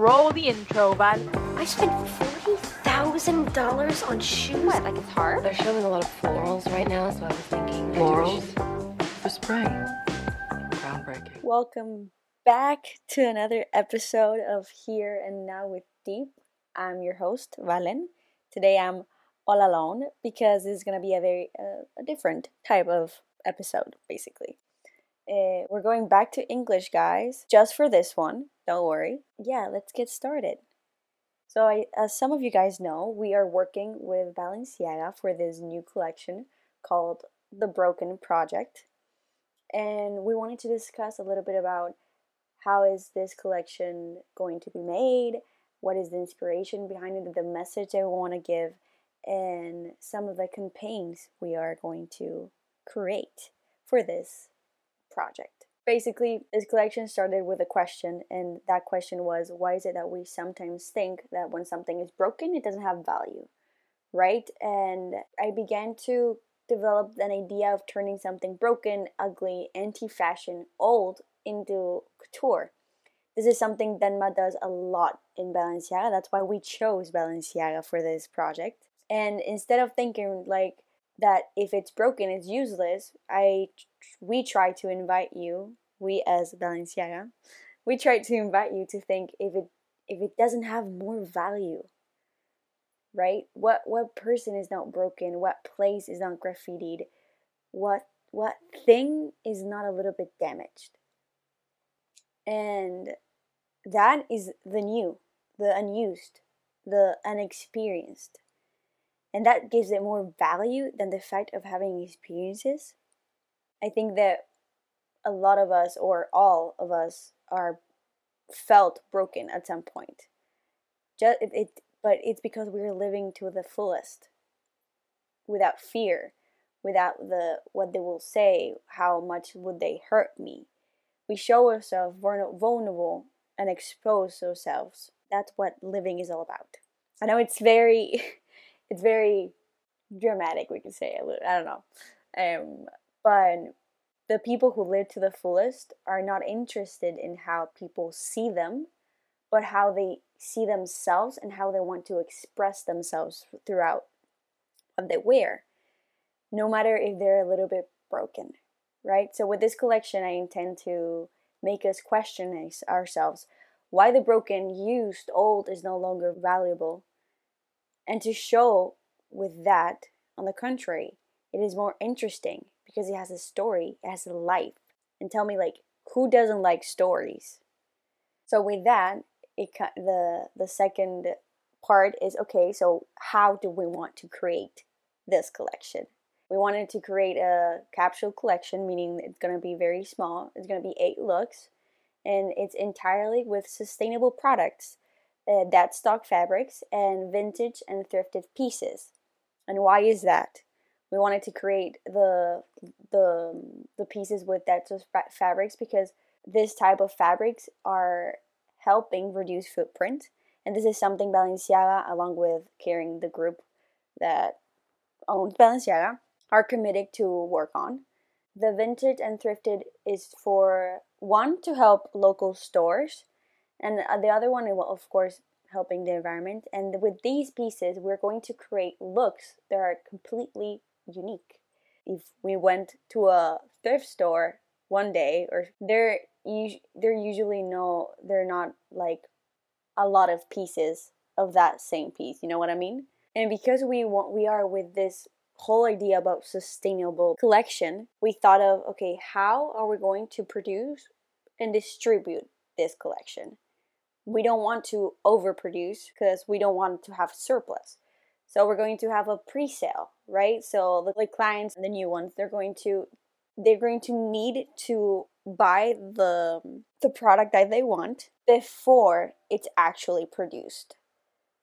Roll the intro, Val. I spent forty thousand dollars on shoes. What, like it's hard? They're showing a lot of florals right now, so I was thinking Florals for spring. Groundbreaking. Welcome back to another episode of Here and Now with Deep. I'm your host, Valen. Today I'm all alone because this is going to be a very uh, a different type of episode, basically. Uh, we're going back to English, guys, just for this one. Don't worry. Yeah, let's get started. So, I, as some of you guys know, we are working with Balenciaga for this new collection called the Broken Project. And we wanted to discuss a little bit about how is this collection going to be made, what is the inspiration behind it, the message I want to give, and some of the campaigns we are going to create for this project. Basically, this collection started with a question, and that question was why is it that we sometimes think that when something is broken, it doesn't have value, right? And I began to develop an idea of turning something broken, ugly, anti fashion, old into couture. This is something Demna does a lot in Balenciaga. That's why we chose Balenciaga for this project. And instead of thinking like that if it's broken it's useless, I we try to invite you, we as Balenciaga, we try to invite you to think if it if it doesn't have more value. Right? What what person is not broken? What place is not graffitied? What what thing is not a little bit damaged? And that is the new, the unused, the unexperienced. And that gives it more value than the fact of having experiences. I think that a lot of us, or all of us, are felt broken at some point. Just it, it but it's because we're living to the fullest, without fear, without the what they will say, how much would they hurt me. We show ourselves vulnerable and expose ourselves. That's what living is all about. I know it's very it's very dramatic we could say i don't know um, but the people who live to the fullest are not interested in how people see them but how they see themselves and how they want to express themselves throughout what they wear no matter if they're a little bit broken right? So with this collection i intend to make us question ourselves why the broken used old is no longer valuable and to show with that, on the contrary, it is more interesting because it has a story, it has a life. And tell me, like, who doesn't like stories? So with that, it the the second part is okay. So how do we want to create this collection? We wanted to create a capsule collection, meaning it's going to be very small. It's going to be eight looks, and it's entirely with sustainable products uh, that stock fabrics and vintage and thrifted pieces. And why is that? We wanted to create the the the pieces with that fabrics because this type of fabrics are helping reduce footprint, and this is something Balenciaga, along with Kering the group that owns Balenciaga, are committed to work on. The vintage and thrifted is for one to help local stores and uh, the other one will of course helping the environment and with these pieces we're going to create looks that are completely unique. If we went to a thrift store one day or they're they're usually no they're not like a lot of pieces of that same piece you know what i mean? And because we want we are with this whole idea about sustainable collection we thought of okay how are we going to produce and distribute this collection? We don't want to overproduce because we don't want to have surplus. So we're going to have a pre-sale, right? So the clients, the new ones, they're going to they're going to need to buy the the product that they want before it's actually produced.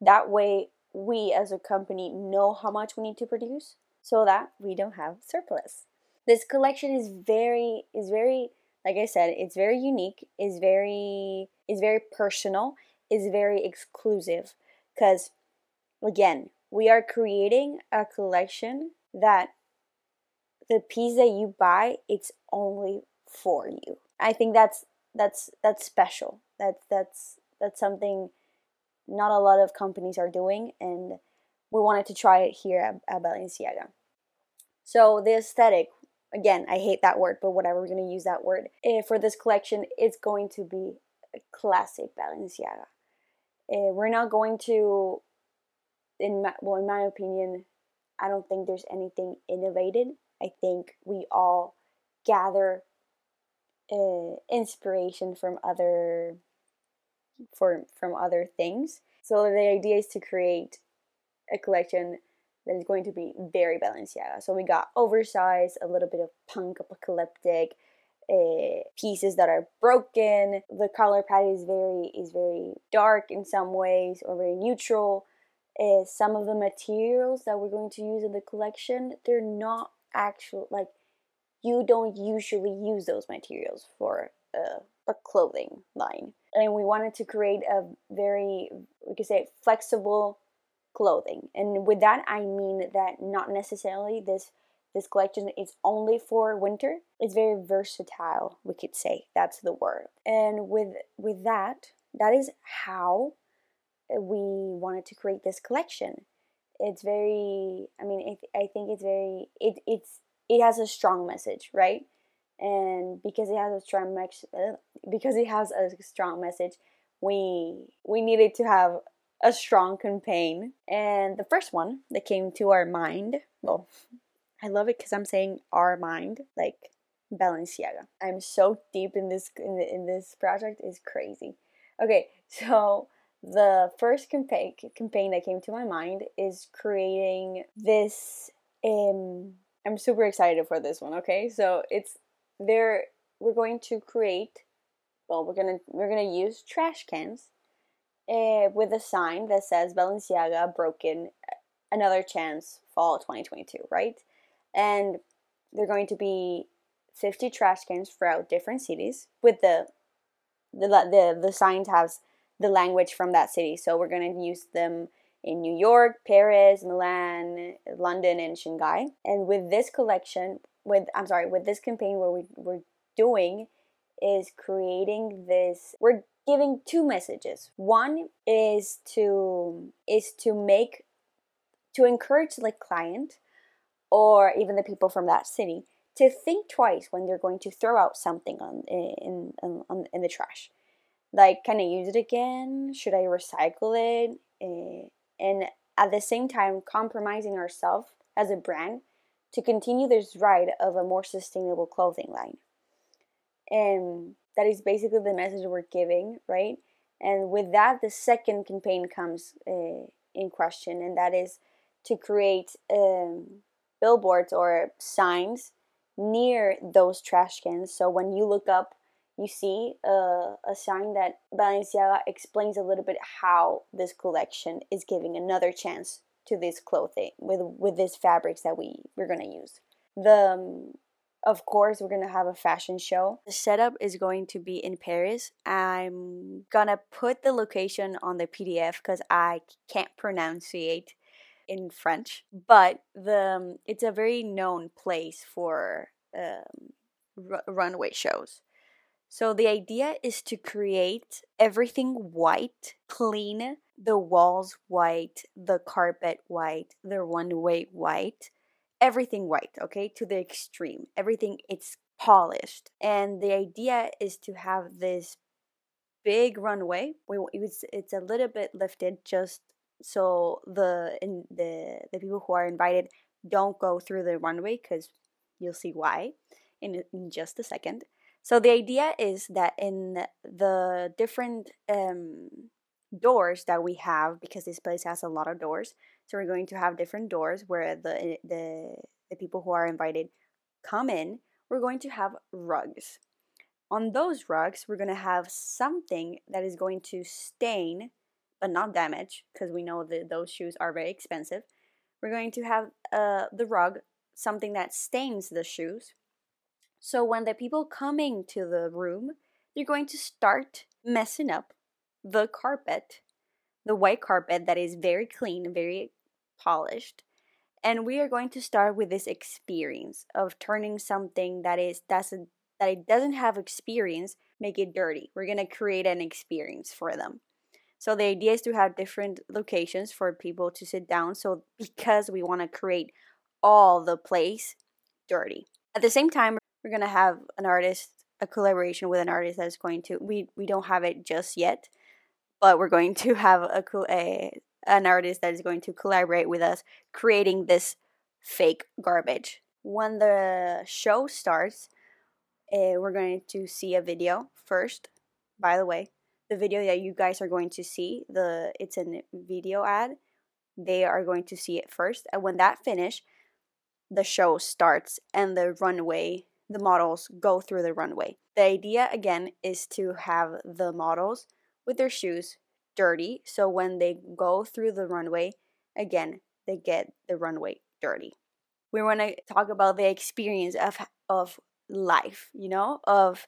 That way we as a company know how much we need to produce so that we don't have surplus. This collection is very is very like I said, it's very unique, is very is very personal, is very exclusive cuz again, we are creating a collection that the piece that you buy it's only for you. I think that's that's that's special. That that's That's something not a lot of companies are doing, and we wanted to try it here at, at Balenciaga. So the aesthetic, again, I hate that word, but whatever, we're gonna use that word. Eh, for this collection, it's going to be a classic Balenciaga. Eh, we're not going to, in my, well, in my opinion, I don't think there's anything innovated. I think we all gather uh, inspiration from other for from other things. So the idea is to create a collection that is going to be very Balenciaga. So we got oversized, a little bit of punk apocalyptic, uh, pieces that are broken. The color palette is very is very dark in some ways or very neutral. Uh, some of the materials that we're going to use in the collection, they're not actual like you don't usually use those materials for a, a clothing line. And we wanted to create a very we could say flexible clothing. And with that I mean that not necessarily this this collection is only for winter. It's very versatile, we could say. That's the word. And with with that, that is how we wanted to create this collection. It's very I mean it, I think it's very it it's it has a strong message, right? And because it has a strong message, uh, because it has a strong message, we we needed to have a strong campaign. And the first one that came to our mind, well, I love it because I'm saying our mind, like Balenciaga. I'm so deep in this in, in this project is crazy. Okay, so the first campaign campaign that came to my mind is creating this um I'm super excited for this one, okay? So it's there we're going to create well, we're to we're to use trash cans uh, with a sign that says Balenciaga broken another chance fall 2022, right? And they're going to be 50 trash cans throughout different cities with the the the, the signs has the language from that city. So we're going to use them in New York, Paris, Milan, London, and Shanghai. And with this collection, with I'm sorry, with this campaign, what we, we're doing is creating this. We're giving two messages. One is to is to make to encourage the client or even the people from that city to think twice when they're going to throw out something on in in, in, in the trash. Like, can I use it again? Should I recycle it? Uh, and at the same time compromising ourselves as a brand to continue this ride of a more sustainable clothing line. And that is basically the message we're giving, right? And with that, the second campaign comes uh, in question, and that is to create um, billboards or signs near those trash cans. So when you look up you see a, a sign that Balenciaga explains a little bit how this collection is giving another chance to this clothing with with these fabrics that we we're gonna use. The um, of course we're gonna have a fashion show. The setup is going to be in Paris. I'm gonna put the location on the PDF because I can't pronunciate in French, but the um, it's a very known place for um, runway shows. So the idea is to create everything white, clean, the walls white, the carpet white, the runway white, everything white, okay, to the extreme. Everything it's polished. And the idea is to have this big runway. We it's it's a little bit lifted just so the in the the people who are invited don't go through the runway cuz you'll see why in in just a second. So the idea is that in the different um, doors that we have, because this place has a lot of doors, so we're going to have different doors where the the the people who are invited come in. We're going to have rugs. On those rugs, we're going to have something that is going to stain, but not damage, because we know that those shoes are very expensive. We're going to have uh, the rug, something that stains the shoes, so when the people coming to the room, they're going to start messing up the carpet, the white carpet that is very clean, very polished. And we are going to start with this experience of turning something that is doesn't that it doesn't have experience, make it dirty. We're gonna create an experience for them. So the idea is to have different locations for people to sit down. So because we want to create all the place dirty. At the same time, we're gonna have an artist, a collaboration with an artist that's going to. We we don't have it just yet, but we're going to have a, cool a an artist that is going to collaborate with us, creating this fake garbage. When the show starts, uh, we're going to see a video first. By the way, the video that you guys are going to see, the it's a video ad. They are going to see it first, and when that finish, the show starts and the runway, the models go through the runway. The idea again is to have the models with their shoes dirty, so when they go through the runway, again they get the runway dirty. We want to talk about the experience of of life, you know, of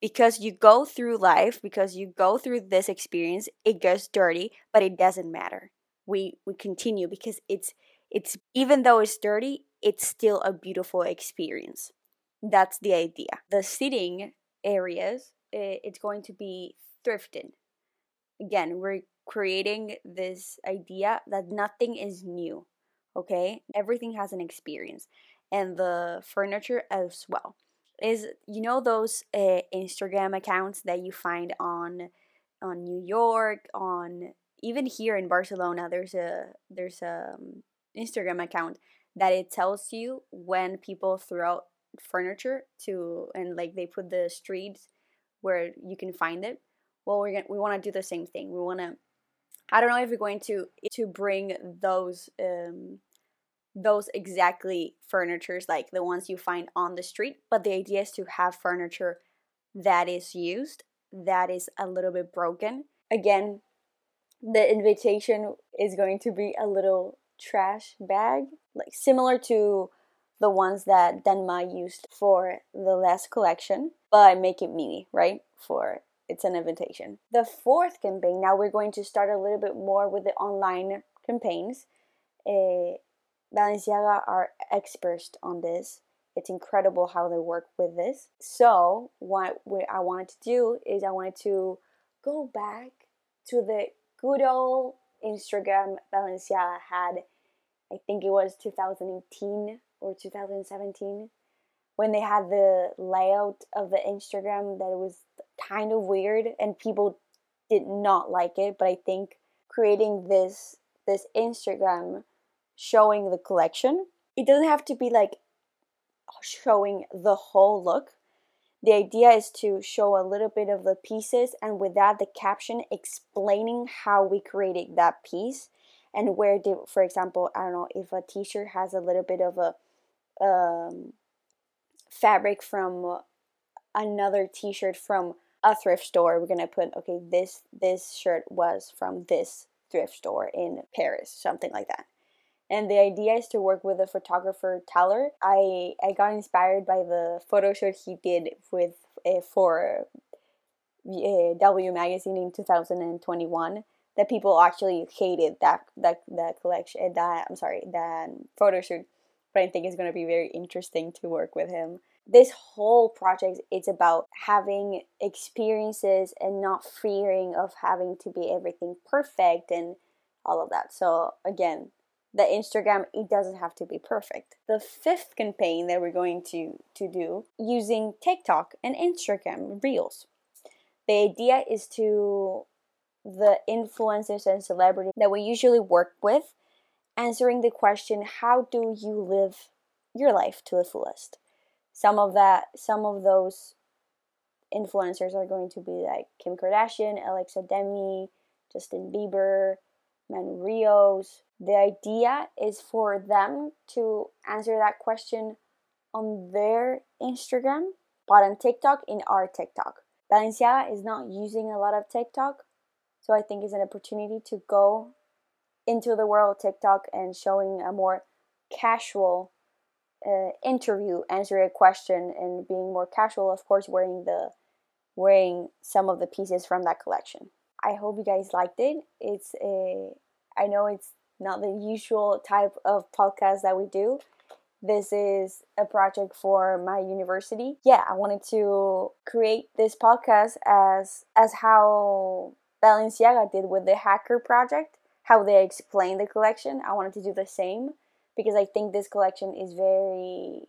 because you go through life, because you go through this experience, it gets dirty, but it doesn't matter. We we continue because it's it's even though it's dirty, it's still a beautiful experience. That's the idea. The sitting areas, it's going to be thrifted. Again, we're creating this idea that nothing is new. Okay, everything has an experience, and the furniture as well is you know those uh, Instagram accounts that you find on on New York, on even here in Barcelona. There's a there's a um, Instagram account that it tells you when people throw out furniture to and like they put the streets where you can find it. Well, we're gonna we want to do the same thing. We want to. I don't know if we're going to to bring those um, those exactly furnitures like the ones you find on the street, but the idea is to have furniture that is used, that is a little bit broken. Again, the invitation is going to be a little trash bag, like similar to the ones that Demna used for the last collection, but make it mini, right? For it's an invitation. The fourth campaign, now we're going to start a little bit more with the online campaigns. Uh, Balenciaga are experts on this. It's incredible how they work with this. So, what I wanted to do is I wanted to go back to the good old Instagram Balenciaga had. I think it was 2018 or 2017 when they had the layout of the Instagram that was kind of weird and people did not like it. But I think creating this this Instagram showing the collection. It doesn't have to be like showing the whole look. The idea is to show a little bit of the pieces and with that the caption explaining how we created that piece and where did for example, I don't know, if a t-shirt has a little bit of a um, fabric from another t-shirt from a thrift store, we're to put okay, this this shirt was from this thrift store in Paris, something like that. And the idea is to work with a photographer Taylor. I I got inspired by the photo shoot he did with uh, for uh, W magazine in 2021 that people actually hated that that that collection eh, that I'm sorry that photo shoot but I think it's going to be very interesting to work with him. This whole project it's about having experiences and not fearing of having to be everything perfect and all of that. So again, the Instagram, it doesn't have to be perfect. The fifth campaign that we're going to, to do using TikTok and Instagram Reels. The idea is to the influencers and celebrities that we usually work with answering the question how do you live your life to the fullest some of that some of those influencers are going to be like kim kardashian alexa demie justin bieber man rios the idea is for them to answer that question on their Instagram, but on TikTok in our TikTok. Balenciaga is not using a lot of TikTok, so I think it's an opportunity to go into the world of TikTok and showing a more casual uh, interview, answering a question, and being more casual. Of course, wearing the wearing some of the pieces from that collection. I hope you guys liked it. It's a I know it's not the usual type of podcast that we do. This is a project for my university. Yeah, I wanted to create this podcast as as how Balenciaga did with the Hacker Project, how they explain the collection. I wanted to do the same because I think this collection is very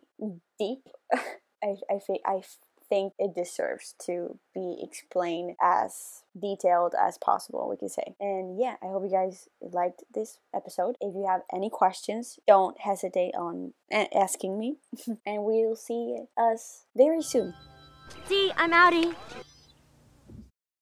deep. I I I think it deserves to be explained as detailed as possible, we could say. And yeah, I hope you guys liked this episode. If you have any questions, don't hesitate on asking me, and we'll see us very soon. See, I'm outie.